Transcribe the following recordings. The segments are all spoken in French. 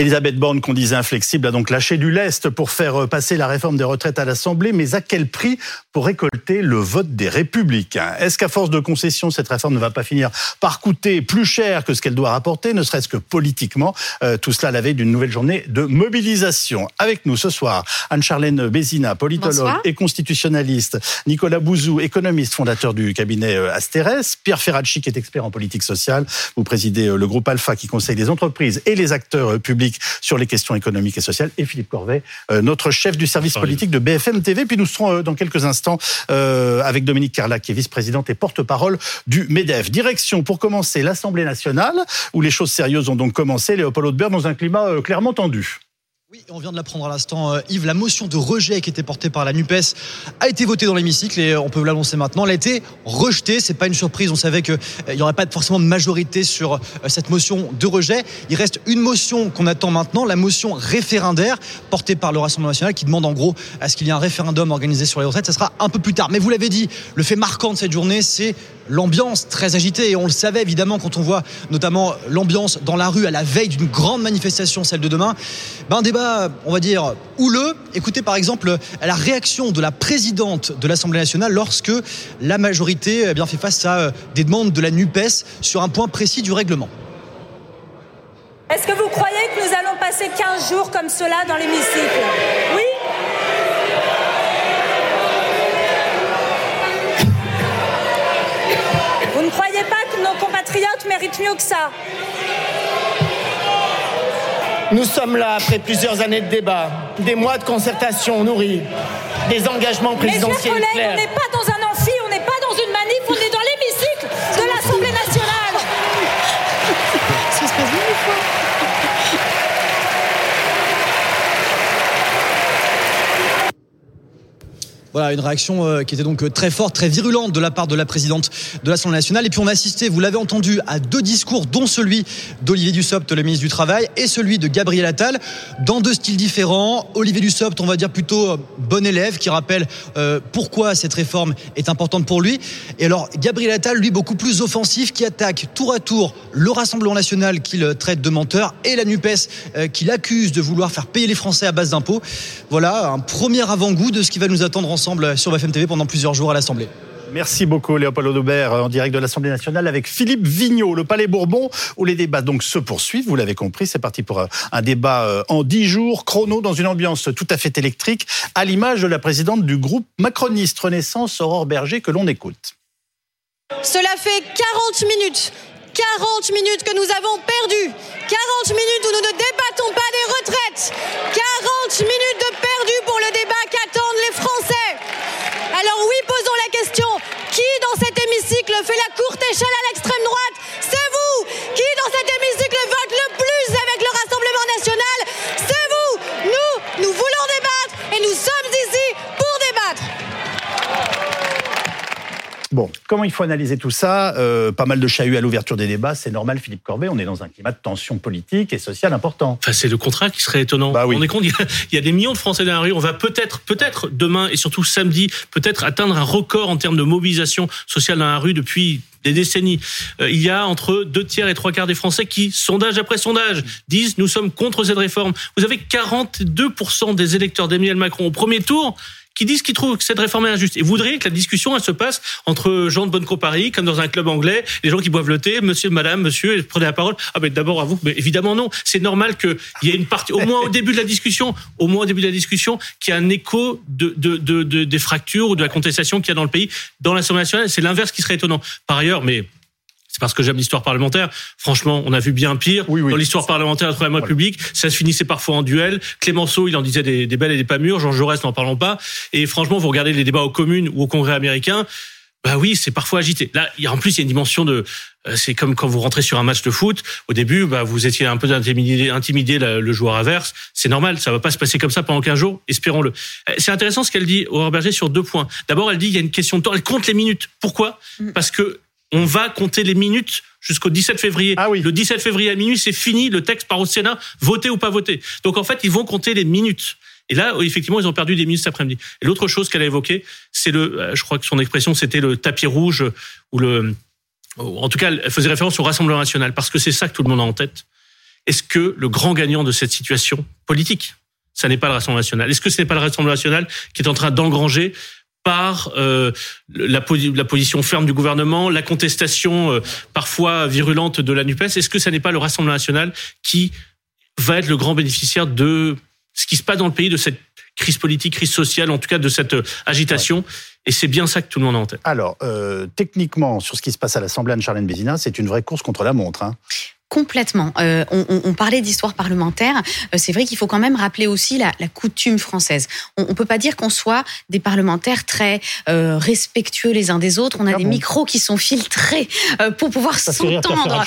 Elisabeth Borne, qu'on disait inflexible, a donc lâché du lest pour faire passer la réforme des retraites à l'Assemblée, mais à quel prix pour récolter le vote des Républicains? Est-ce qu'à force de concessions, cette réforme ne va pas finir par coûter plus cher que ce qu'elle doit rapporter, ne serait-ce que politiquement euh, Tout cela à la veille d'une nouvelle journée de mobilisation. Avec nous ce soir, Anne-Charlène Bézina, politologue et constitutionnaliste, Nicolas Bouzou, économiste, fondateur du cabinet euh, Asterès, Pierre Ferracci, qui est expert en politique sociale, vous présidez euh, le groupe Alpha qui conseille les entreprises et les acteurs publics sur les questions économiques et sociales, et Philippe Corvet, notre chef du service politique de BFM TV. Puis nous serons dans quelques instants avec Dominique Carlac, qui est vice-présidente et porte-parole du MEDEF. Direction, pour commencer, l'Assemblée nationale, où les choses sérieuses ont donc commencé. Léopold Audebert dans un climat clairement tendu. Oui, on vient de l'apprendre à l'instant, euh, Yves. La motion de rejet qui était portée par la NUPES a été votée dans l'hémicycle et on peut l'annoncer maintenant. Elle a été rejetée. C'est pas une surprise. On savait qu'il euh, n'y aurait pas forcément de majorité sur euh, cette motion de rejet. Il reste une motion qu'on attend maintenant, la motion référendaire portée par le Rassemblement national qui demande en gros à ce qu'il y ait un référendum organisé sur les retraites. Ça sera un peu plus tard. Mais vous l'avez dit, le fait marquant de cette journée, c'est l'ambiance très agitée. Et on le savait évidemment quand on voit notamment l'ambiance dans la rue à la veille d'une grande manifestation, celle de demain. Ben, un débat, on va dire, houleux. Écoutez par exemple la réaction de la présidente de l'Assemblée nationale lorsque la majorité eh bien, fait face à euh, des demandes de la NUPES sur un point précis du règlement. Est-ce que vous croyez que nous allons passer 15 jours comme cela dans l'hémicycle? Oui nos compatriotes méritent mieux que ça. Nous sommes là après plusieurs années de débat, des mois de concertation nourris, des engagements présidentiels Mes chers collègues, on n'est pas dans un amphi, on n'est pas dans une manif, on est dans l'hémicycle de l'Assemblée nationale. Voilà, une réaction euh, qui était donc euh, très forte, très virulente de la part de la présidente de l'Assemblée nationale. Et puis on a assisté, vous l'avez entendu, à deux discours, dont celui d'Olivier Dussopt, le ministre du Travail, et celui de Gabriel Attal, dans deux styles différents. Olivier Dussopt, on va dire plutôt euh, bon élève, qui rappelle pourquoi cette réforme est importante pour lui. Et alors Gabriel Attal, lui, beaucoup plus offensif, qui attaque tour à tour le Rassemblement national qu'il traite de menteur et la NUPES qu'il accuse de vouloir faire payer les Français à base d'impôts. Voilà un premier avant-goût de ce qui va nous attendre en ensemble sur BFM TV pendant plusieurs jours à l'Assemblée. Merci beaucoup Léopold Audobert en direct de l'Assemblée nationale avec Philippe Vigneault, le Palais Bourbon, où les débats donc se poursuivent. Vous l'avez compris, c'est parti pour un débat euh, en dix jours, chrono, dans une ambiance tout à fait électrique, à l'image de la présidente du groupe macroniste Renaissance, Aurore Berger, que l'on écoute. Cela fait 40 minutes 40 minutes que nous avons perdues. 40 minutes où nous ne débattons pas des retraites. 40 minutes de Bon, comment il faut analyser tout ça euh, Pas mal de chahuts à l'ouverture des débats, c'est normal, Philippe Corbet, on est dans un climat de tension politique et sociale important. Enfin, c'est le contrat qui serait étonnant. Bah oui. On est compte, il y, a, des millions de Français dans la rue, on va peut-être, peut-être demain et surtout samedi, peut-être atteindre un record en termes de mobilisation sociale dans la rue depuis des décennies. Euh, il y a entre deux tiers et trois quarts des Français qui, sondage après sondage, disent nous sommes contre cette réforme. Vous avez 42% des électeurs d'Emmanuel Macron au premier tour qui disent qu'ils trouvent que cette réforme est injuste et voudraient que la discussion elle se passe entre gens de bonne compagnie, comme dans un club anglais, les gens qui boivent le thé, monsieur, madame, monsieur, et prenez la parole. Ah ben d'abord à vous, mais évidemment non. C'est normal qu'il y ait une partie, au moins au début de la discussion, au moins au début de la discussion, qu'il y ait un écho de, de, de, de des fractures ou de la contestation qu'il y a dans le pays, dans l'Assemblée nationale. C'est l'inverse qui serait étonnant. Par ailleurs, mais c'est parce que j'aime l'histoire parlementaire. Franchement, on a vu bien pire. Oui, oui. Dans l'histoire parlementaire de la Troisième République, ça se finissait parfois en duel. Clémenceau, il en disait des, des belles et des pas mûres. Jean Jaurès, n'en parlons pas. Et franchement, vous regardez les débats aux communes ou au Congrès américain, bah oui, c'est parfois agité. Là, il y a, en plus, il y a une dimension de... euh, C'est comme quand vous rentrez sur un match de foot. Au début, bah, vous étiez un peu intimidé, intimidé le, joueur adverse. C'est normal, ça va pas se passer comme ça pendant 15 jours. Espérons-le. Euh, C'est intéressant ce qu'elle dit, Aurore Berger, sur deux points. D'abord, elle dit il y a une question de temps. Elle compte les minutes. Pourquoi? Parce que on va compter les minutes jusqu'au 17 février. Ah oui. Le 17 février à minuit, c'est fini. Le texte part au Sénat, voté ou pas voté. Donc en fait, ils vont compter les minutes. Et là, effectivement, ils ont perdu des minutes cet après-midi. Et l'autre chose qu'elle a évoquée, c'est le, euh, je crois que son expression, c'était le tapis rouge ou le, en tout cas, elle faisait référence au Rassemblement national parce que c'est ça que tout le monde a en tête. est-ce que le grand gagnant de cette situation politique, ça n'est pas le Rassemblement national? Est-ce que ce n'est pas le Rassemblement national qui est en train d'engranger par euh, la, la, position ferme du gouvernement, la contestation euh, parfois virulente de la NUPES Est-ce que ça n'est pas le Rassemblement national qui va être le grand bénéficiaire de ce qui se passe dans le pays, de cette crise politique, crise sociale, en tout cas de cette euh, agitation? Et c'est bien ça que tout le monde a en tête. Alors, euh, techniquement, sur ce qui se passe à l'Assemblée, Anne-Charlène Bézina, c'est une vraie course contre la montre. Hein. Complètement. Euh, on, on, parlait d'histoire parlementaire. Euh, c'est vrai qu'il faut quand même rappeler aussi la, la coutume française. On, on peut pas dire qu'on soit des parlementaires très euh, respectueux les uns des autres. On a ah des micros qui sont filtrés pour pouvoir s'entendre.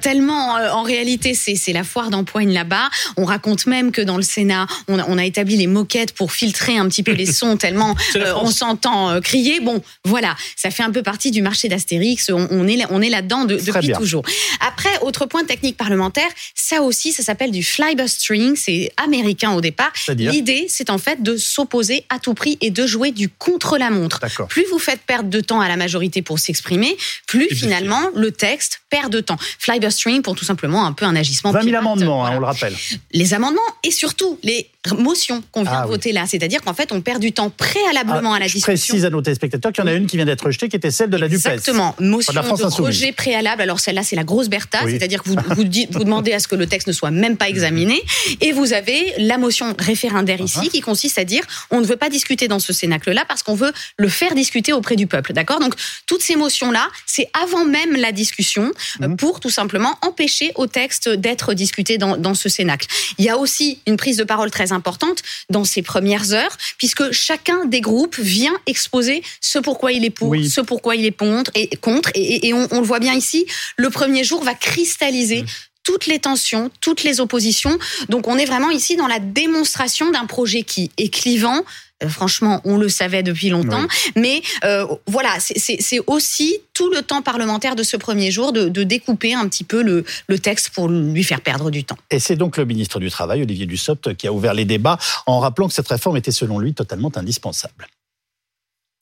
Tellement, en réalité, c'est la foire d'empoigne là-bas. On raconte même que dans le Sénat, on a, on a, établi les moquettes pour filtrer un petit peu les sons tellement on s'entend crier. Bon, voilà, ça fait un peu partie du marché d'Astérix. On, on, est on est là-dedans de, depuis toujours. Après, autre point technique parlementaire, ça aussi, ça s'appelle du flybustering, c'est américain au départ. L'idée, c'est en fait de s'opposer à tout prix et de jouer du contre-la-montre. Plus vous faites perdre de temps à la majorité pour s'exprimer, plus finalement le texte perd de temps. Flybustering pour tout simplement un peu un agissement. 20 000 amendements, hein, on le rappelle. Les amendements et surtout les motions qu'on vient ah de voter là, c'est-à-dire qu'en fait on perd du temps préalablement ah, à la je discussion. précise à nos téléspectateurs qu'il y en a une qui vient d'être rejetée, qui était celle de la DUPES. Exactement, motion de, rejet préalable. Alors celle-là c'est la grosse Bertha, c'est-à-dire que vous, vous, dites, vous, demandez à ce que le texte ne soit même pas examiné, et vous avez la motion référendaire ici uh-huh. qui consiste à dire on ne veut pas discuter dans ce cénacle-là parce qu'on veut le faire discuter auprès du peuple, d'accord? Donc toutes ces motions-là, c'est avant même la discussion euh, uh-huh. pour tout simplement empêcher au texte d'être discuté dans, dans ce cénacle. Il y a aussi une prise de parole très importante dans ces premières heures, puisque chacun des groupes vient exposer ce pourquoi il est pour, ce pourquoi il est contre, et, contre, et, on, on, le voit bien ici, le premier jour va cristalliser mmh. toutes les tensions, toutes les oppositions. Donc on est vraiment ici dans la démonstration d'un projet qui est clivant, euh, franchement, on le savait depuis longtemps. Mais euh, voilà, c'est aussi tout le temps parlementaire de ce premier jour de, de découper un petit peu le, le, texte pour lui faire perdre du temps. Et c'est donc le ministre du Travail, Olivier Dussopt, qui a ouvert les débats en rappelant que cette réforme était selon lui totalement indispensable.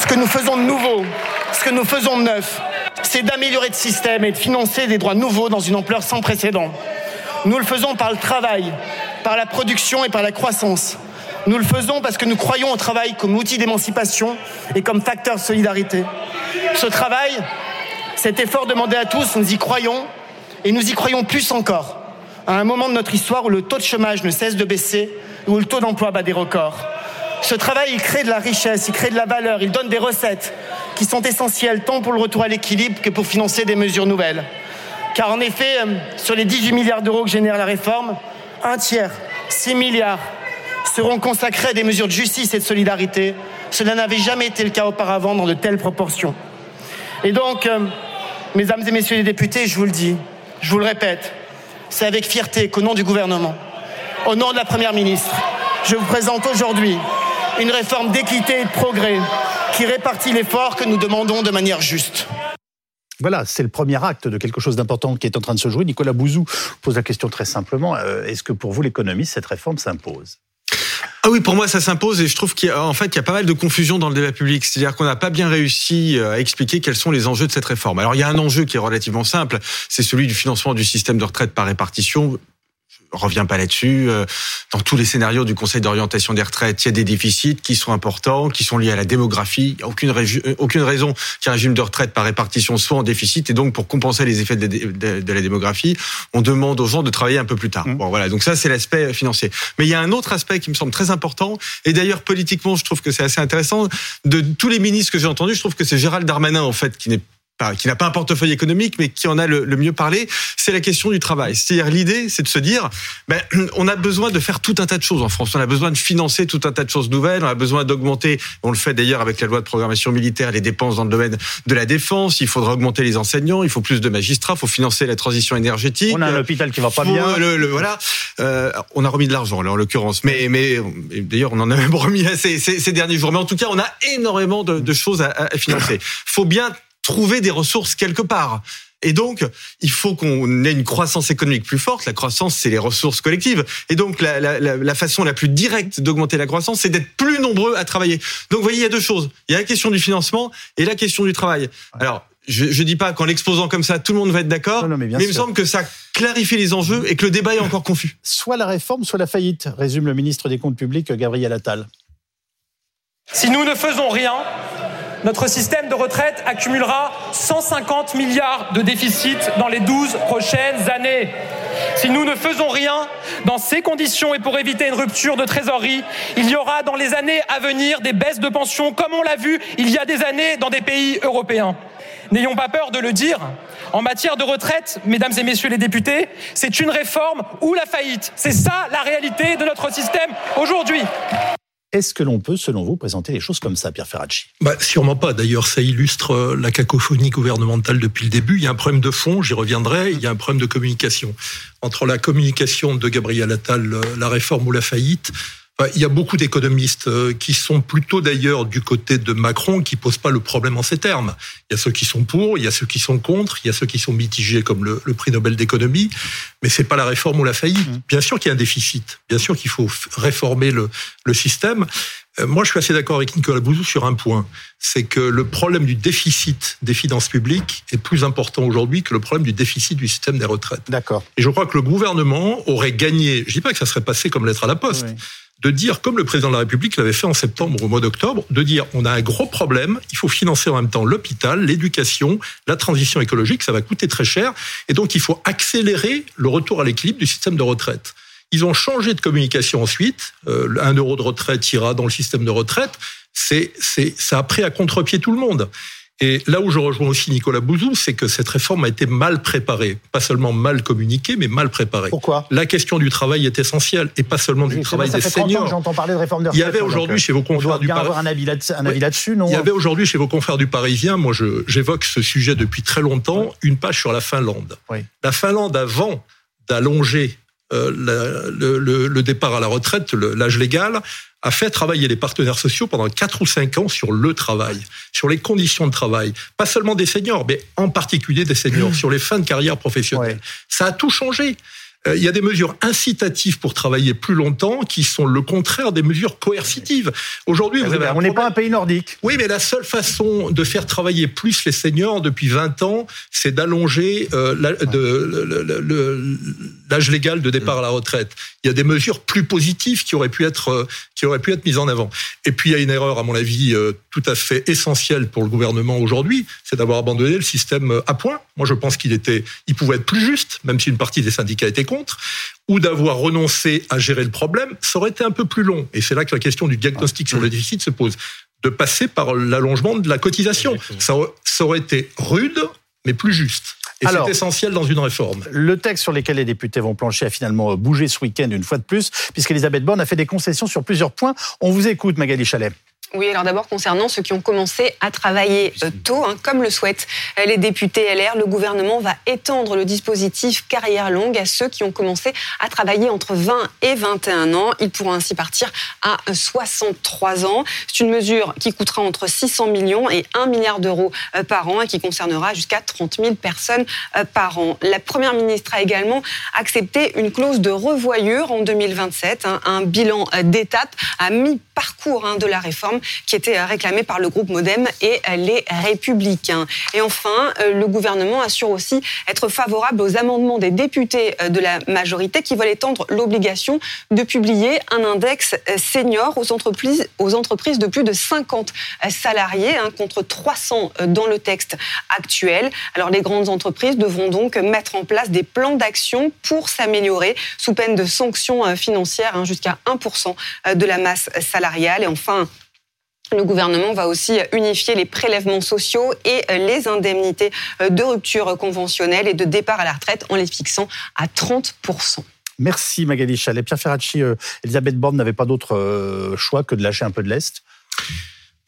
Ce que nous faisons de nouveau, ce que nous faisons de neuf, c'est d'améliorer le système et de financer des droits nouveaux dans une ampleur sans précédent. Nous le faisons par le travail, par la production et par la croissance. Nous le faisons parce que nous croyons au travail comme outil d'émancipation et comme facteur de solidarité. Ce travail, cet effort demandé à tous, nous y croyons et nous y croyons plus encore à un moment de notre histoire où le taux de chômage ne cesse de baisser, où le taux d'emploi bat des records. Ce travail, il crée de la richesse, il crée de la valeur, il donne des recettes qui sont essentielles tant pour le retour à l'équilibre que pour financer des mesures nouvelles. Car en effet, euh, sur les 18 milliards d'euros que génère la réforme, un tiers, 6 milliards, seront consacrés à des mesures de justice et de solidarité. Cela n'avait jamais été le cas auparavant dans de telles proportions. Et donc, euh, mesdames et messieurs les députés, je vous le dis, je vous le répète, c'est avec fierté qu'au nom du gouvernement, au nom de la Première ministre, je vous présente aujourd'hui une réforme d'équité et de progrès qui répartit l'effort que nous demandons de manière juste. Voilà, c'est le premier acte de quelque chose d'important qui est en train de se jouer. Nicolas Bouzou pose la question très simplement. Euh, est-ce que pour vous, l'économie, cette réforme s'impose? Ah oui, pour moi, ça s'impose et je trouve qu'en fait, il y a pas mal de confusion dans le débat public. C'est-à-dire qu'on n'a pas bien réussi euh, à expliquer quels sont les enjeux de cette réforme. Alors, il y a un enjeu qui est relativement simple, c'est celui du financement du système de retraite par répartition reviens pas là-dessus. Euh, dans tous les scénarios du Conseil d'orientation des retraites, il y a des déficits qui sont importants, qui sont liés à la démographie. Il n'y a aucune, euh, aucune raison qu'un régime de retraite par répartition soit en déficit. Et donc, pour compenser les effets de, la démographie, on demande aux gens de travailler un peu plus tard. Mmh. Bon, voilà. Donc ça, c'est l'aspect financier. Mais il y a un autre aspect qui me semble très important. Et d'ailleurs, politiquement, je trouve que c'est assez intéressant. De tous les ministres que j'ai entendus, je trouve que c'est Gérald Darmanin, en fait, qui n'est qui n'a pas un portefeuille économique, mais qui en a le, mieux parlé, c'est la question du travail. C'est-à-dire l'idée, c'est de se dire, ben, on a besoin de faire tout un tas de choses en France. On a besoin de financer tout un tas de choses nouvelles. On a besoin d'augmenter, on le fait d'ailleurs avec la loi de programmation militaire, les dépenses dans le domaine de la défense. Il faudra augmenter les enseignants. Il faut plus de magistrats. Il faut financer la transition énergétique. On a un hôpital qui va pas bien. Le, voilà. Euh, on a remis de l'argent là en l'occurrence, mais mais d'ailleurs on en a même remis ces, ces, ces, derniers jours. Mais en tout cas, on a énormément de, de choses à, à financer. Faut bien trouver des ressources quelque part. Et donc, il faut qu'on ait une croissance économique plus forte. La croissance, c'est les ressources collectives. Et donc, la, la, la façon la plus directe d'augmenter la croissance, c'est d'être plus nombreux à travailler. Donc, vous voyez, il y a deux choses. Il y a la question du financement et la question du travail. Alors, je, ne dis pas qu'en l'exposant comme ça, tout le monde va être d'accord, mais, mais il me semble que ça clarifie les enjeux et que le débat est encore confus. Soit la réforme, soit la faillite, résume le ministre des Comptes publics, Gabriel Attal. Si nous ne faisons rien, notre système de retraite accumulera 150 milliards de déficit dans les 12 prochaines années. Si nous ne faisons rien dans ces conditions et pour éviter une rupture de trésorerie, il y aura dans les années à venir des baisses de pensions comme on l'a vu il y a des années dans des pays européens. N'ayons pas peur de le dire. En matière de retraite, mesdames et messieurs les députés, c'est une réforme ou la faillite. C'est ça la réalité de notre système aujourd'hui. Est-ce que l'on peut, selon vous, présenter les choses comme ça, Pierre Ferracci? Bah, Sûrement pas. D'ailleurs, ça illustre euh, la cacophonie gouvernementale depuis le début. Il y a un problème de fond, j'y reviendrai. Il y a un problème de communication. Entre la communication de Gabriel Attal, euh, la réforme ou la faillite, il y a beaucoup d'économistes euh, qui sont plutôt d'ailleurs du côté de Macron, qui posent pas le problème en ces termes. Il y a ceux qui sont pour, il y a ceux qui sont contre, il y a ceux qui sont mitigés comme le, prix Nobel d'économie, mais c'est pas la réforme ou la faillite. Mmh. Bien sûr qu'il y a un déficit, bien sûr qu'il faut réformer le, le système. Euh, moi, je suis assez d'accord avec Nicolas Bouzou sur un point, c'est que le problème du déficit des finances publiques est plus important aujourd'hui que le problème du déficit du système des retraites. D'accord. Et je crois que le gouvernement aurait gagné, je dis pas que ça serait passé comme lettre à la poste, de dire, comme le président de la République l'avait fait en septembre au mois d'octobre, de dire on a un gros problème, il faut financer en même temps l'hôpital, l'éducation, la transition écologique, ça va coûter très cher, et donc il faut accélérer le retour à l'équilibre du système de retraite. Ils ont changé de communication ensuite. Euh, un euro de retraite ira dans le système de retraite. C'est, c'est, ça a pris à contre-pied tout le monde. Et là où je rejoins aussi Nicolas Bouzou, c'est que cette réforme a été mal préparée. Pas seulement mal communiquée, mais mal préparée. Pourquoi? La question du travail est essentielle, et pas seulement du travail des seniors. J'entends parler de réforme de Il y avait aujourd'hui chez vos confrères du Parisien... un avis là-dessus, non? Il y avait aujourd'hui chez vos confrères du Parisien, moi j'évoque ce sujet depuis très longtemps, une page sur la Finlande. La Finlande, avant d'allonger euh, le, le, départ à la retraite, l'âge légal, a fait travailler les partenaires sociaux pendant 4 ou 5 ans sur le travail, sur les conditions de travail, pas seulement des seniors, mais en particulier des seniors, sur les fins de carrière professionnelle. Ça a tout changé. Euh, il y a des mesures incitatives pour travailler plus longtemps qui sont le contraire des mesures coercitives. Aujourd'hui, ah on n'est pas un pays nordique. Oui, mais la seule façon de faire travailler plus les seniors depuis 20 ans, c'est d'allonger euh, l'âge légal de départ à la retraite. Il y a des mesures plus positives qui auraient pu être euh, qui auraient pu être mises en avant. Et puis il y a une erreur, à mon avis, tout à fait essentielle pour le gouvernement aujourd'hui, c'est d'avoir abandonné le système à points. Moi, je pense qu'il était, il pouvait être plus juste, même si une partie des syndicats étaient contre, ou d'avoir renoncé à gérer le problème, ça aurait été un peu plus long. Et c'est là que la question du diagnostic sur le déficit se pose. De passer par l'allongement de la cotisation. Ça, aurait été rude, mais plus juste. Et c'est essentiel dans une réforme. Le texte sur lequel les députés vont plancher a finalement bougé ce week-end une fois de plus, puisqu'Elisabeth Borne a fait des concessions sur plusieurs points. On vous écoute, Magali Chalet. Oui, alors d'abord concernant ceux qui ont commencé à travailler euh, tôt, hein, comme le souhaitent euh, les députés LR, le gouvernement va étendre le dispositif carrière longue à ceux qui ont commencé à travailler entre 20 et 21 ans. Ils pourront ainsi partir à 63 ans. C'est une mesure qui coûtera entre 600 millions et 1 milliard d'euros euh, par an et qui concernera jusqu'à 30 000 personnes par an. La Première ministre a également accepté une clause de revoyure en 2027, hein, un bilan d'étape à mi-parcours hein, de la réforme qui était réclamée par le groupe Modem et les Républicains. Et enfin, euh, le gouvernement assure aussi être favorable aux amendements des députés euh, de la majorité qui veulent étendre l'obligation de publier un index euh, senior aux entreprises, aux entreprises de plus de 50 salariés, hein, contre 300 dans le texte actuel. Alors les grandes entreprises devront donc mettre en place des plans d'action pour s'améliorer sous peine de sanctions financières hein, jusqu'à 1% de la masse salariale. Et enfin, le gouvernement va aussi unifier les prélèvements sociaux et les indemnités de rupture conventionnelle et de départ à la retraite en les fixant à 30%. Merci Magali Chalet. Pierre Ferracci, euh, Elisabeth Borne n'avait pas d'autre euh, choix que de lâcher un peu de l'Est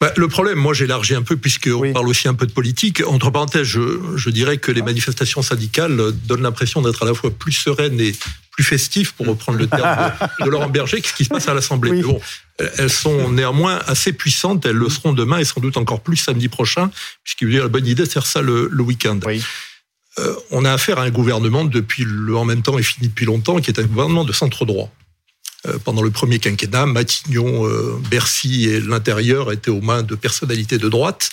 bah, le problème, moi j'élargis un peu puisqu'on parle aussi un peu de politique. Entre parenthèses, je, je dirais que les manifestations syndicales donnent l'impression d'être à la fois plus sereines et plus festives, pour reprendre le terme de, Laurent Berger, que ce qui se passe à l'Assemblée. Bon, elles sont néanmoins assez puissantes, elles le seront demain et sans doute encore plus samedi prochain, puisqu'il y a la bonne idée de faire ça le, le week-end. Euh, on a affaire à un gouvernement depuis le en même temps et fini depuis longtemps, qui est un gouvernement de centre droit. Euh, pendant le premier quinquennat, Matignon, euh, Bercy et l'intérieur étaient aux mains de personnalités de droite.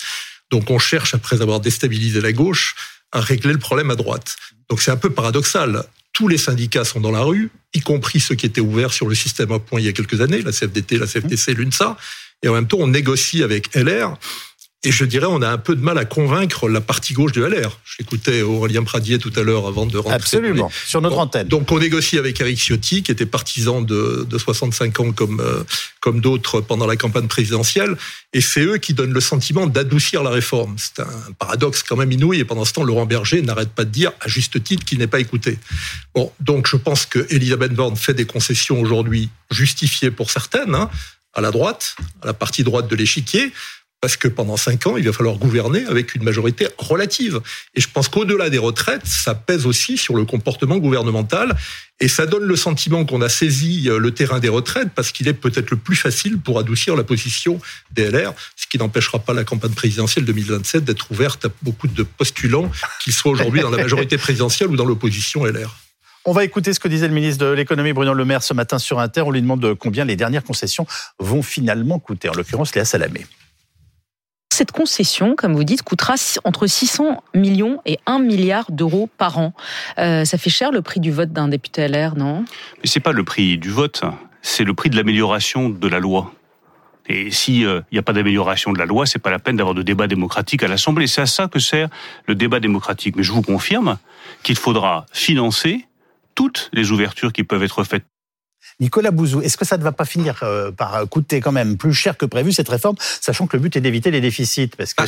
Donc on cherche, après avoir déstabilisé la gauche, à régler le problème à droite. Donc c'est un peu paradoxal. Tous les syndicats sont dans la rue, y compris ceux qui étaient ouverts sur le système à points il y a quelques années, la CFDT, la CFTC, l'UNSA. Et en même temps, on négocie avec LR et je dirais, on a un peu de mal à convaincre la partie gauche de LR. J'écoutais Aurélien Pradier tout à l'heure avant de rentrer. Absolument, sur notre antenne. Donc on négocie avec Eric Ciotti, qui était partisan de, de 65 ans comme, euh, comme d'autres pendant la campagne présidentielle. Et c'est eux qui donnent le sentiment d'adoucir la réforme. C'est un paradoxe quand même inouï. Et pendant ce temps, Laurent Berger n'arrête pas de dire, à juste titre, qu'il n'est pas écouté. Bon, donc je pense que Elisabeth Borne fait des concessions aujourd'hui justifiées pour certaines, hein, à la droite, à la partie droite de l'échiquier. Parce que pendant cinq ans, il va falloir gouverner avec une majorité relative. Et je pense qu'au-delà des retraites, ça pèse aussi sur le comportement gouvernemental. Et ça donne le sentiment qu'on a saisi euh, le terrain des retraites parce qu'il est peut-être le plus facile pour adoucir la position des LR, ce qui n'empêchera pas la campagne présidentielle 2027 d'être ouverte à beaucoup de postulants, qu'ils soient aujourd'hui dans la majorité présidentielle ou dans l'opposition LR. On va écouter ce que disait le ministre de l'économie Bruno Le Maire ce matin sur Inter. On lui demande combien les dernières concessions vont finalement coûter, en l'occurrence Léa Salamé cette concession, comme vous dites, coûtera entre 600 millions et 1 milliard d'euros par an. Euh, ça fait cher le prix du vote d'un député LR, non? Mais c'est pas le prix du vote, c'est le prix de l'amélioration de la loi. Et s'il euh, n'y a pas d'amélioration de la loi, c'est pas la peine d'avoir de débat démocratique à l'Assemblée. C'est à ça que sert le débat démocratique. Mais je vous confirme qu'il faudra financer toutes les ouvertures qui peuvent être faites Nicolas Bouzou, est-ce que ça ne va pas finir euh, par coûter quand même plus cher que prévu cette réforme, sachant que le but est d'éviter les déficits? Parce que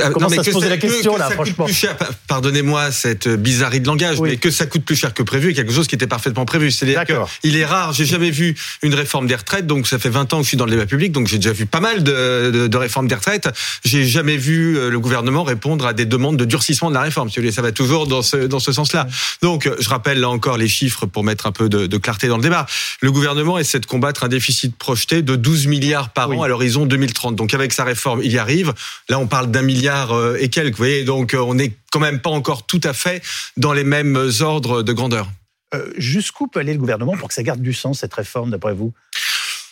ah, comment ça se poser la question là, franchement Pardonnez-moi cette bizarrerie de langage, mais que ça coûte plus cher que prévu est quelque chose qui était parfaitement prévu. C'est-à-dire qu'il est rare. J'ai jamais vu une réforme des retraites, donc ça fait 20 ans que je suis dans le débat public, donc j'ai déjà vu pas mal de, de, réformes des retraites. J'ai jamais vu euh, le gouvernement répondre à des demandes de durcissement de la réforme. Ça va toujours dans ce, dans ce sens-là. Donc, je rappelle là encore les chiffres pour mettre un peu de, de clarté dans le débat le gouvernement essaie de combattre un déficit projeté de 12 milliards par an à l'horizon 2030. Donc avec sa réforme, il y arrive. Là, on parle d'un milliard euh, et quelques. Vous voyez, donc euh, on n'est quand même pas encore tout à fait dans les mêmes ordres de grandeur. Euh, jusqu'où peut aller le gouvernement pour que ça garde du sens, cette réforme, d'après vous?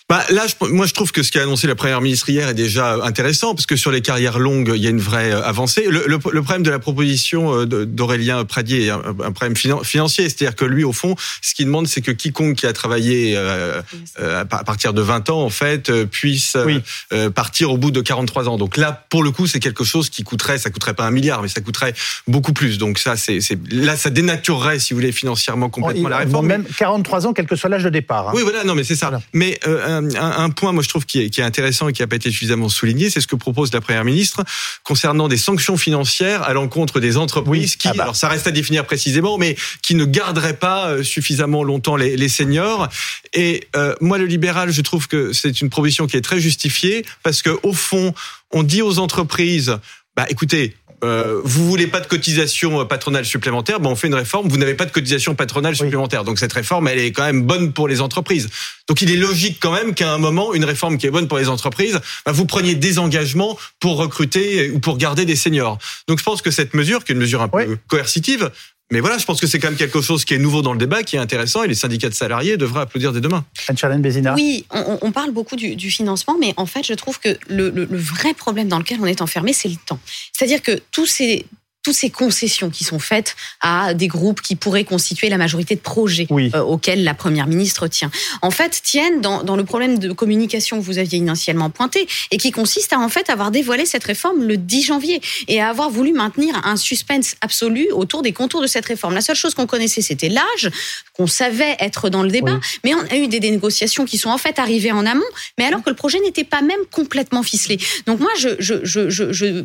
Bah, là, je, moi, je trouve que ce qu'a annoncé la première ministre hier est déjà intéressant, parce que sur les carrières longues, il y a une vraie euh, avancée. Le, le, le problème de la proposition euh, d'Aurélien Pradier est un, un problème financier, c'est-à-dire que lui, au fond, ce qu'il demande, c'est que quiconque qui a travaillé euh, à partir de 20 ans, en fait, puisse partir au bout de 43 ans. Donc là, pour le coup, c'est quelque chose qui coûterait, ça coûterait pas un milliard, mais ça coûterait beaucoup plus. Donc ça, c'est là, ça dénaturerait, si vous voulez, financièrement complètement la réforme. Même 43 ans, quel que soit l'âge de départ. Hein. Oui, voilà, non, mais c'est ça. Mais un, point, moi, je trouve qui est, intéressant et qui n'a pas été suffisamment souligné, c'est ce que propose la première ministre concernant des sanctions financières à l'encontre des entreprises qui, ah bah. alors ça reste à définir précisément, mais qui ne garderaient pas euh, suffisamment longtemps les, seniors. Et euh, moi, le libéral, je trouve que c'est une proposition qui est très justifiée parce que au fond, on dit aux entreprises, bah écoutez, euh, vous voulez pas de cotisation patronale supplémentaire, ben on fait une réforme. Vous n'avez pas de cotisation patronale supplémentaire, donc cette réforme, elle est quand même bonne pour les entreprises. Donc il est logique quand même qu'à un moment, une réforme qui est bonne pour les entreprises, ben vous preniez des engagements pour recruter ou pour garder des seniors. Donc je pense que cette mesure, qui est une mesure un peu coercitive, mais voilà, je pense que c'est quand même quelque chose qui est nouveau dans le débat, qui est intéressant, et les syndicats de salariés devraient applaudir dès demain. Oui, on, parle beaucoup du, financement, mais en fait, je trouve que le, le vrai problème dans lequel on est enfermé, c'est le temps. C'est-à-dire que tous ces toutes ces concessions qui sont faites à des groupes qui pourraient constituer la majorité de projets euh, auxquels la première ministre tient, en fait, tiennent dans, dans, le problème de communication que vous aviez initialement pointé et qui consiste à en fait avoir dévoilé cette réforme le 10 janvier et à avoir voulu maintenir un suspense absolu autour des contours de cette réforme. La seule chose qu'on connaissait, c'était l'âge, qu'on savait être dans le débat, mais on a eu des, négociations qui sont en fait arrivées en amont, mais alors que le projet n'était pas même complètement ficelé. Donc moi, je, je, je, je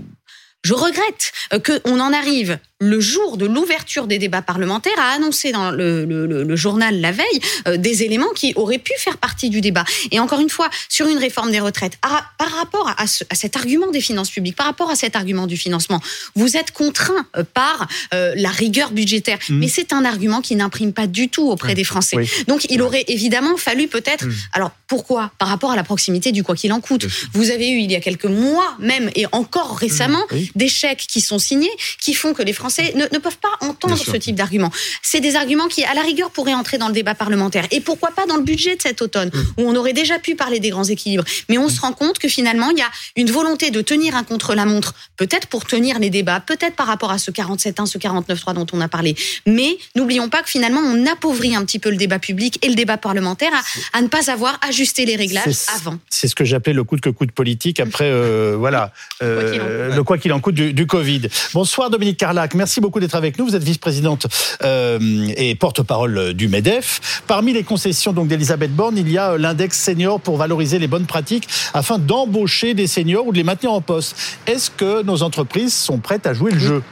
je regrette euh, qu'on en arrive le jour de l'ouverture des débats parlementaires à annoncer dans le, le, le journal la veille euh, des éléments qui auraient pu faire partie du débat. Et encore une fois, sur une réforme des retraites, par rapport à, à, cet argument des finances publiques, par rapport à cet argument du financement, vous êtes contraint euh, par la rigueur budgétaire. Mmh. Mais c'est un argument qui n'imprime pas du tout auprès des Français. Donc il aurait évidemment fallu peut-être... Mmh. Alors pourquoi? Par rapport à la proximité du quoi qu'il en coûte. Vous avez eu il y a quelques mois même, et encore récemment, mmh. des chèques qui sont signés, qui font que les Français Français ne, ne peuvent pas entendre ce type d'arguments. C'est des arguments qui, à la rigueur, pourraient entrer dans le débat parlementaire. Et pourquoi pas dans le budget de cet automne, mmh. où on aurait déjà pu parler des grands équilibres. Mais on se rend compte que finalement, il y a une volonté de tenir un contre-la-montre, peut-être pour tenir les débats, peut-être par rapport à ce 47.1, ce 49.3 dont on a parlé. Mais n'oublions pas que finalement, on appauvrit un petit peu le débat public et le débat parlementaire à, ne pas avoir ajusté les réglages avant. C'est ce que j'appelais le coup de coup de politique après, euh, voilà, euh, le quoi qu'il en coûte du, Covid. Bonsoir Dominique Carlac, merci beaucoup d'être avec nous. Vous êtes vice-présidente euh, et porte-parole du MEDEF. Parmi les concessions d'Elisabeth Borne, il y a l'index senior pour valoriser les bonnes pratiques afin d'embaucher des seniors ou de les maintenir en poste. Est-ce que nos entreprises sont prêtes à jouer le jeu?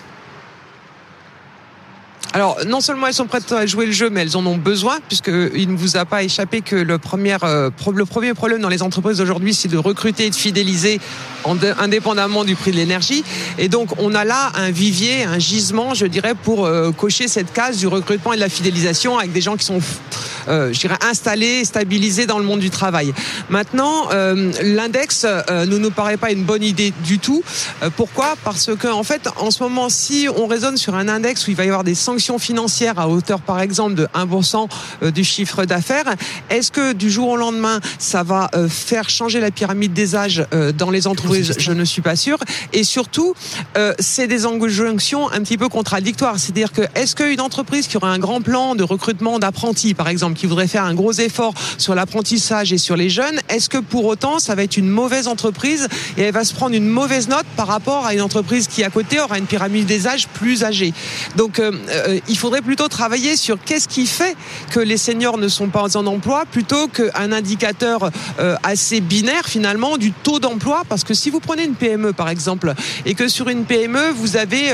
Alors, non seulement elles sont prêtes à jouer le jeu, mais elles en ont besoin, puisqu'il ne vous a pas échappé que le premier, euh, le premier problème dans les entreprises d'aujourd'hui, c'est de recruter et de fidéliser indépendamment du prix de l'énergie. Et donc, on a là un vivier, un gisement, je dirais, pour euh, cocher cette case du recrutement et de la fidélisation avec des gens qui sont, euh, je dirais, installés, stabilisés dans le monde du travail. Maintenant, l'index ne nous paraît pas une bonne idée du tout. pourquoi? Parce que, en fait, en ce moment, si on raisonne sur un index où il va y avoir des sanctions financière à hauteur, par exemple, de 1% euh, du chiffre d'affaires, est-ce que du jour au lendemain, ça va euh, faire changer la pyramide des âges euh, dans les entreprises? Je ne suis pas sûr. Et surtout, c'est des injonctions un petit peu contradictoires. C'est-à-dire que est-ce qu'une entreprise qui aurait un grand plan de recrutement d'apprentis, par exemple, qui voudrait faire un gros effort sur l'apprentissage et sur les jeunes, est-ce que pour autant, ça va être une mauvaise entreprise et elle va se prendre une mauvaise note par rapport à une entreprise qui à côté aura une pyramide des âges plus âgée? Donc euh, il faudrait plutôt travailler sur qu'est-ce qui fait que les seniors ne sont pas en emploi plutôt qu'un indicateur euh, assez binaire finalement du taux d'emploi. Parce que si vous prenez une PME par exemple et que sur une PME vous avez,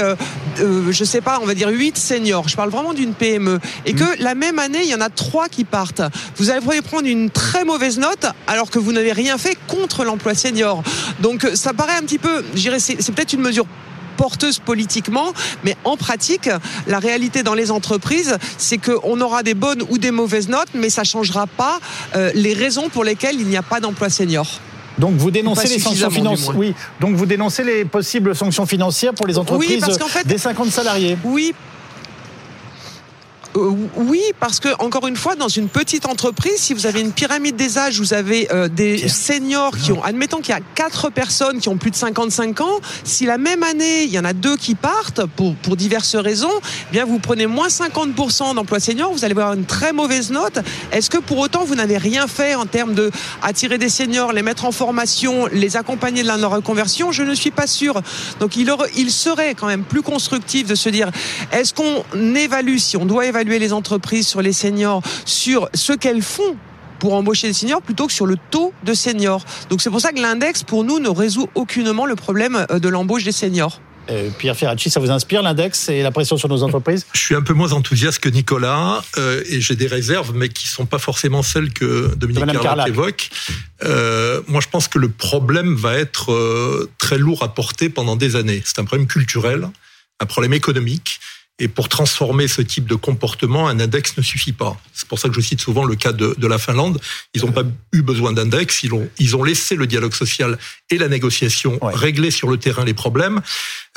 euh, je sais pas, on va dire 8 seniors, je parle vraiment d'une PME, et que mmh. la même année il y en a 3 qui partent, vous allez prendre une très mauvaise note alors que vous n'avez rien fait contre l'emploi senior. Donc ça paraît un petit peu, je c'est peut-être une mesure porteuse politiquement, mais en pratique, la réalité dans les entreprises, c'est qu'on aura des bonnes ou des mauvaises notes, mais ça ne changera pas euh, les raisons pour lesquelles il n'y a pas d'emploi senior. Donc vous dénoncez les sanctions financières. Oui. Donc vous dénoncez les possibles sanctions financières pour les entreprises des 50 salariés. Oui, oui, parce que encore une fois, dans une petite entreprise, si vous avez une pyramide des âges, vous avez euh, des seniors qui ont, admettons qu'il y a quatre personnes qui ont plus de 55 ans, si la même année il y en a deux qui partent pour pour diverses raisons, eh bien vous prenez moins 50% d'emplois seniors, vous allez avoir une très mauvaise note. Est-ce que pour autant vous n'avez rien fait en termes de attirer des seniors, les mettre en formation, les accompagner de la reconversion? Je ne suis pas sûr. Donc il, il serait quand même plus constructif de se dire est-ce qu'on évalue si on doit évaluer les entreprises sur les seniors, sur ce qu'elles font pour embaucher des seniors plutôt que sur le taux de seniors. Donc c'est pour ça que l'index, pour nous, ne résout aucunement le problème euh, de l'embauche des seniors. Euh, Pierre Ferracci, ça vous inspire l'index et la pression sur nos entreprises? Je suis un peu moins enthousiaste que Nicolas euh, et j'ai des réserves, mais qui sont pas forcément celles que Dominique Carlac évoque. moi, je pense que le problème va être très lourd à porter pendant des années. C'est un problème culturel, un problème économique. Et pour transformer ce type de comportement, un index ne suffit pas. C'est pour ça que je cite souvent le cas de, de la Finlande. Ils n'ont pas eu besoin d'index, ils ont, ils ont laissé le dialogue social et la négociation régler sur le terrain les problèmes.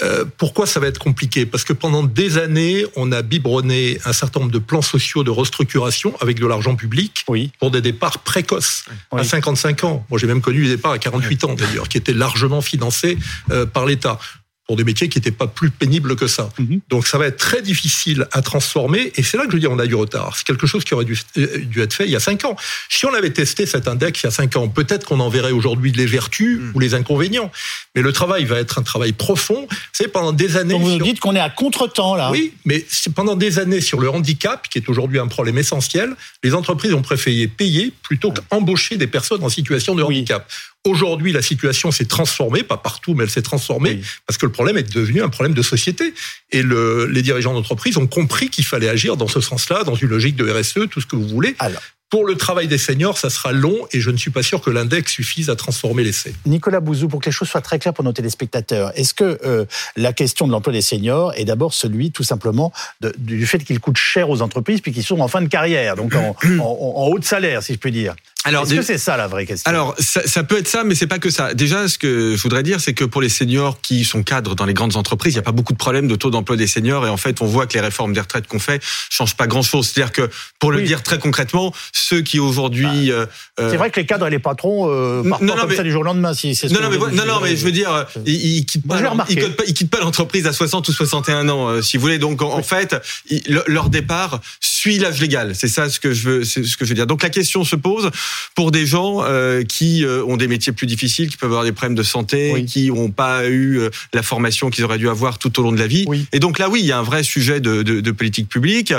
Euh, pourquoi ça va être compliqué? Parce que pendant des années, on a biberonné un certain nombre de plans sociaux de restructuration avec de l'argent public oui. pour des départs précoces à 55 ans. Moi, j'ai même connu des départs à 48 ans d'ailleurs, qui étaient largement financés euh, par l'État pour des métiers qui n'étaient pas plus pénibles que ça. Mhm. Donc ça va être très difficile à transformer, et c'est là que je dis on a du retard. C'est quelque chose qui aurait dû, euh, dû, être fait il y a cinq ans. Si on avait testé cet index il y a cinq ans, peut-être qu'on en verrait aujourd'hui les vertus mhm. ou les inconvénients. Mais le travail va être un travail profond. C'est pendant des années. Donc vous nous dites qu'on est à contre-temps là. Oui, mais pendant des années sur le handicap, qui est aujourd'hui un problème essentiel, les entreprises ont préféré payer plutôt qu'embaucher des personnes en situation de handicap. Aujourd'hui, la situation s'est transformée, pas partout, mais elle s'est transformée, parce que le problème est devenu un problème de société. Et le, les dirigeants d'entreprise ont compris qu'il fallait agir dans ce sens-là, dans une logique de RSE, tout ce que vous voulez. Alors. Pour le travail des seniors, ça sera long et je ne suis pas sûr que l'index suffise à transformer l'essai. Nicolas Bouzou, pour que les choses soient très claires pour nos téléspectateurs, est-ce que euh, la question de l'emploi des seniors est d'abord celui tout simplement du fait qu'ils coûtent cher aux entreprises puis qu'ils sont en fin de carrière, donc en, en, en haut de salaire, si je puis dire? Alors, Est-ce que c'est ça la vraie question? Alors, ça, ça, peut être ça, mais c'est pas que ça. Déjà, ce que je voudrais dire, c'est que pour les seniors qui sont cadres dans les grandes entreprises, il n'y a pas beaucoup de problèmes de taux d'emploi des seniors. Et en fait, on voit que les réformes des retraites qu'on fait changent pas grand-chose. C'est-à-dire que, pour le dire très concrètement, ceux qui aujourd'hui... Bah, euh, c'est vrai que les cadres et les patrons euh, partent non, comme ça du jour au lendemain. Si, non, non, mais, non, non, mais je veux dire, ils, ils quittent pas, ils, quittent pas, l'entreprise à 60 ou 61 ans, euh, si vous voulez. Donc, en, fait, leur départ suit l'âge légal. C'est ça ce que je veux, c'est ce que je veux dire. Donc, la question se pose pour des gens euh, qui euh, ont des métiers plus difficiles, qui peuvent avoir des problèmes de santé, qui n'ont pas eu euh, la formation qu'ils auraient dû avoir tout au long de la vie. Et donc là, oui, il y a un vrai sujet de, de, de politique publique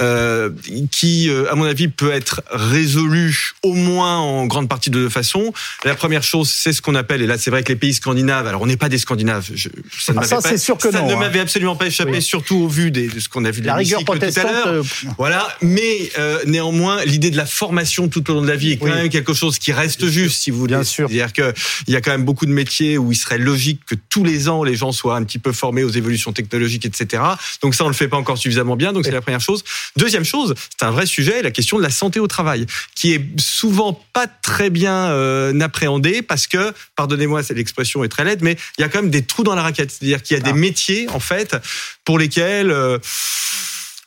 euh, qui, à mon avis, peut être résolu au moins en grande partie de deux façons. La première chose, c'est ce qu'on appelle, et là, c'est vrai que les pays scandinaves, alors on n'est pas des Scandinaves, je, ça ne ah, m'avait sûr que ça ne hein. m'avait absolument pas échappé, surtout au vu des, de ce qu'on a vu de la rigueur tout à l'heure. Voilà, mais néanmoins, l'idée de la formation tout au long de la vie est quand même quelque chose qui reste juste, si vous voulez. Bien sûr. C'est-à-dire qu'il y a quand même beaucoup de métiers où il serait logique que tous les ans, les gens soient un petit peu formés aux évolutions technologiques, etc. Donc ça, on le fait pas encore suffisamment bien. Donc c'est la première chose. Deuxième chose, c'est un vrai sujet, la question de la santé au travail, qui est souvent pas très bien euh, appréhendée parce que, pardonnez-moi, l'expression est très laide, mais il y a quand même des trous dans la raquette. C'est-à-dire qu'il y a des ah. métiers, en fait, pour lesquels... Euh,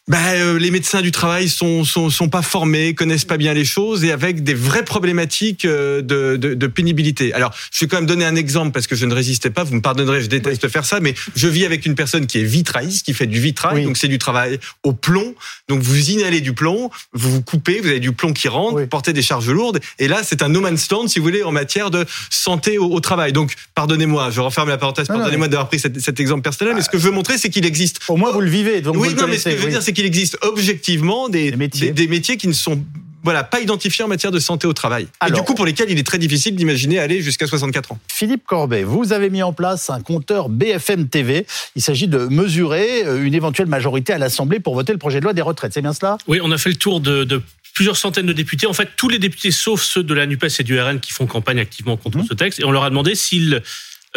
ben, euh, les médecins du travail sont, sont, sont pas formés, connaissent pas bien les choses et avec des vraies problématiques euh, de, de, de, pénibilité. Alors, je vais quand même donner un exemple parce que je ne résistais pas. Vous me pardonnerez, je déteste faire ça, mais je vis avec une personne qui est vitrailliste, qui fait du vitrail, donc c'est du travail au plomb. Donc vous inhalez du plomb, vous vous coupez, vous avez du plomb qui rentre, vous portez des charges lourdes, et là c'est un no man's land, si vous voulez, en matière de santé au, travail. Donc pardonnez-moi, je referme la parenthèse, pardonnez-moi d'avoir pris cet, cet, exemple personnel, mais ce que je veux montrer, c'est qu'il existe. Au moins vous le vivez. Donc oui, vous non, mais ce que je veux dire, c'est qu'il existe objectivement des, des, métiers. qui ne sont voilà, pas identifiés en matière de santé au travail. et du coup, pour lesquels il est très difficile d'imaginer aller jusqu'à 64 ans. Philippe Corbet, vous avez mis en place un compteur BFM TV. Il s'agit de mesurer euh, une éventuelle majorité à l'Assemblée pour voter le projet de loi des retraites. C'est bien cela? Oui, on a fait le tour de, plusieurs centaines de députés. En fait, tous les députés, sauf ceux de la NUPES et du RN, qui font campagne activement contre mmh. ce texte. Et on leur a demandé s'ils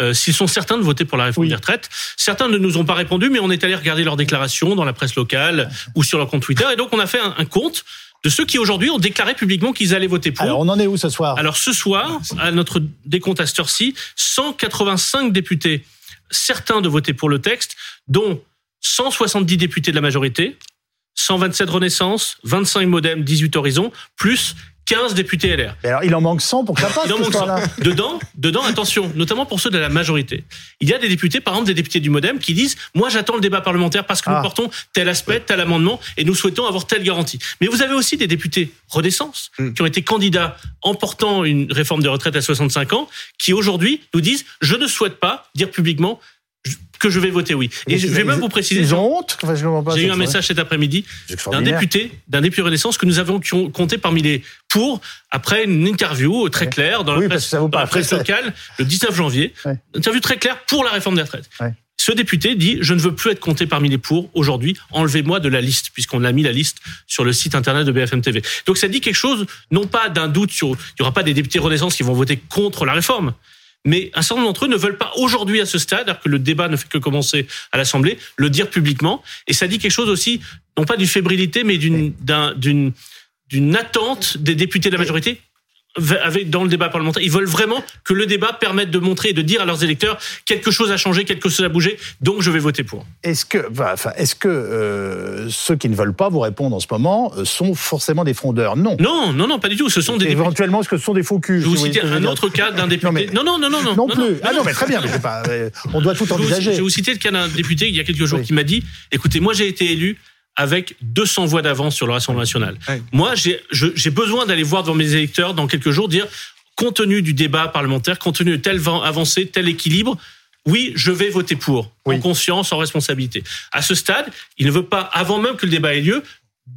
euh, s'ils sont certains de voter pour la réforme des retraites. Certains ne nous ont pas répondu, mais on est allé regarder leurs déclarations dans la presse locale ou sur leur compte Twitter. Et donc, on a fait un, compte de ceux qui aujourd'hui ont déclaré publiquement qu'ils allaient voter pour. Alors on en est où ce soir? Alors ce soir, à notre décompte à cette heure-ci, 185 députés, certains de voter pour le texte, dont 170 députés de la majorité, 127 Renaissance, 25 Modem, 18 Horizons, plus 15 députés LR. alors, il en manque 100 pour que ça passe. Il en manque 100. Dedans, dedans, attention, notamment pour ceux de la majorité. Il y a des députés, par exemple des députés du MoDem, qui disent Moi, j'attends le débat parlementaire parce que nous ah. portons tel aspect, tel amendement, et nous souhaitons avoir telle garantie. Mais vous avez aussi des députés Renaissance hmm. qui ont été candidats en portant une réforme de retraite à 65 ans, qui aujourd'hui nous disent Je ne souhaite pas dire publiquement que je vais voter oui. Et je vais même vous préciser. Ils ont honte. J'ai eu un message cet après-midi d'un député, d'un député Renaissance que nous avons compté parmi les pour après une interview très claire dans la presse, locale le 19 janvier. Une interview très claire pour la réforme des retraites. Ce député dit Je ne veux plus être compté parmi les pour aujourd'hui, enlevez-moi de la liste, puisqu'on a mis la liste sur le site internet de BFM TV. Donc ça dit quelque chose, non pas d'un doute sur. Il n'y aura pas des députés Renaissance qui vont voter contre la réforme, mais un certain nombre d'entre eux ne veulent pas aujourd'hui à ce stade, alors que le débat ne fait que commencer à l'Assemblée, le dire publiquement. Et ça dit quelque chose aussi, non pas d'une fébrilité, mais d'une d'une attente des députés de la majorité avec, dans le débat parlementaire. Ils veulent vraiment que le débat permette de montrer et de dire à leurs électeurs quelque chose a changé, quelque chose a bougé, donc je vais voter pour. Est-ce que, enfin, est-ce que euh, ceux qui ne veulent pas vous répondre en ce moment euh, sont forcément des frondeurs? Non. Non, non, non, pas du tout. Ce sont des éventuellement, est-ce que ce sont des faux culs? Je vous citer un autre cas d'un député. Non, non, non, non, non. Non, plus. ah non, mais très bien. Mais pas, euh, on doit tout envisager. Je vais vous citer le cas d'un député il y a quelques jours qui m'a dit "Écoutez, moi j'ai été élu avec 200 voix d'avance sur le Rassemblement national. Moi, j'ai besoin d'aller voir devant mes électeurs dans quelques jours, dire, compte tenu du débat parlementaire, compte tenu de telle avancée, tel équilibre, oui, je vais voter pour, en conscience, en responsabilité. À ce stade, il ne veut pas, avant même que le débat ait lieu,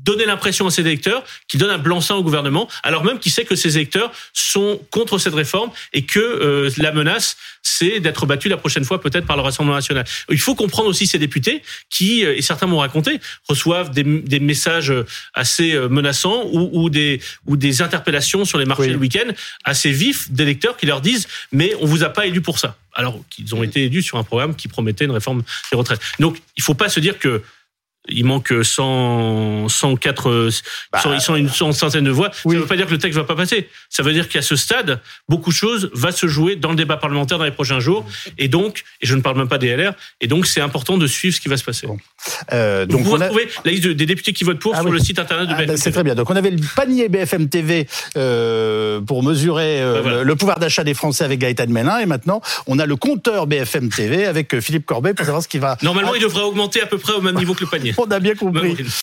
donner l'impression à ses électeurs qu'il donne un blanc-seing au gouvernement, alors même qu'il sait que ses électeurs sont contre cette réforme et que euh, la menace, c'est d'être battu la prochaine fois peut-être par le Rassemblement national. Il faut comprendre aussi ces députés qui, euh, et certains m'ont raconté, reçoivent des, des, messages assez euh, menaçants ou, ou, des, ou des interpellations sur les marchés le week-end assez vifs d'électeurs qui leur disent « mais on vous a pas élu pour ça » alors qu'ils ont été élus sur un programme qui promettait une réforme des retraites. Donc il ne faut pas se dire que il manque 100, 104, bah, ils sont une centaine de voix. Ça ne veut pas dire que le texte va pas passer. Ça veut dire qu'à ce stade, beaucoup de choses va se jouer dans le débat parlementaire dans les prochains jours. Et donc, et je ne parle même pas des LR, et donc c'est important de suivre ce qui va se passer. Euh, donc Vous on retrouvez la liste des députés qui votent pour ah sur le site internet de BFM. Ah, c'est très bien. Donc on avait le panier BFM TV euh, pour mesurer euh, bah, le pouvoir d'achat des Français avec Gaëtan Mélin, et maintenant on a le compteur BFM TV avec euh, Philippe Corbet pour savoir ce qui va. Normalement, il devrait augmenter à peu près au même niveau que le panier. On a bien compris.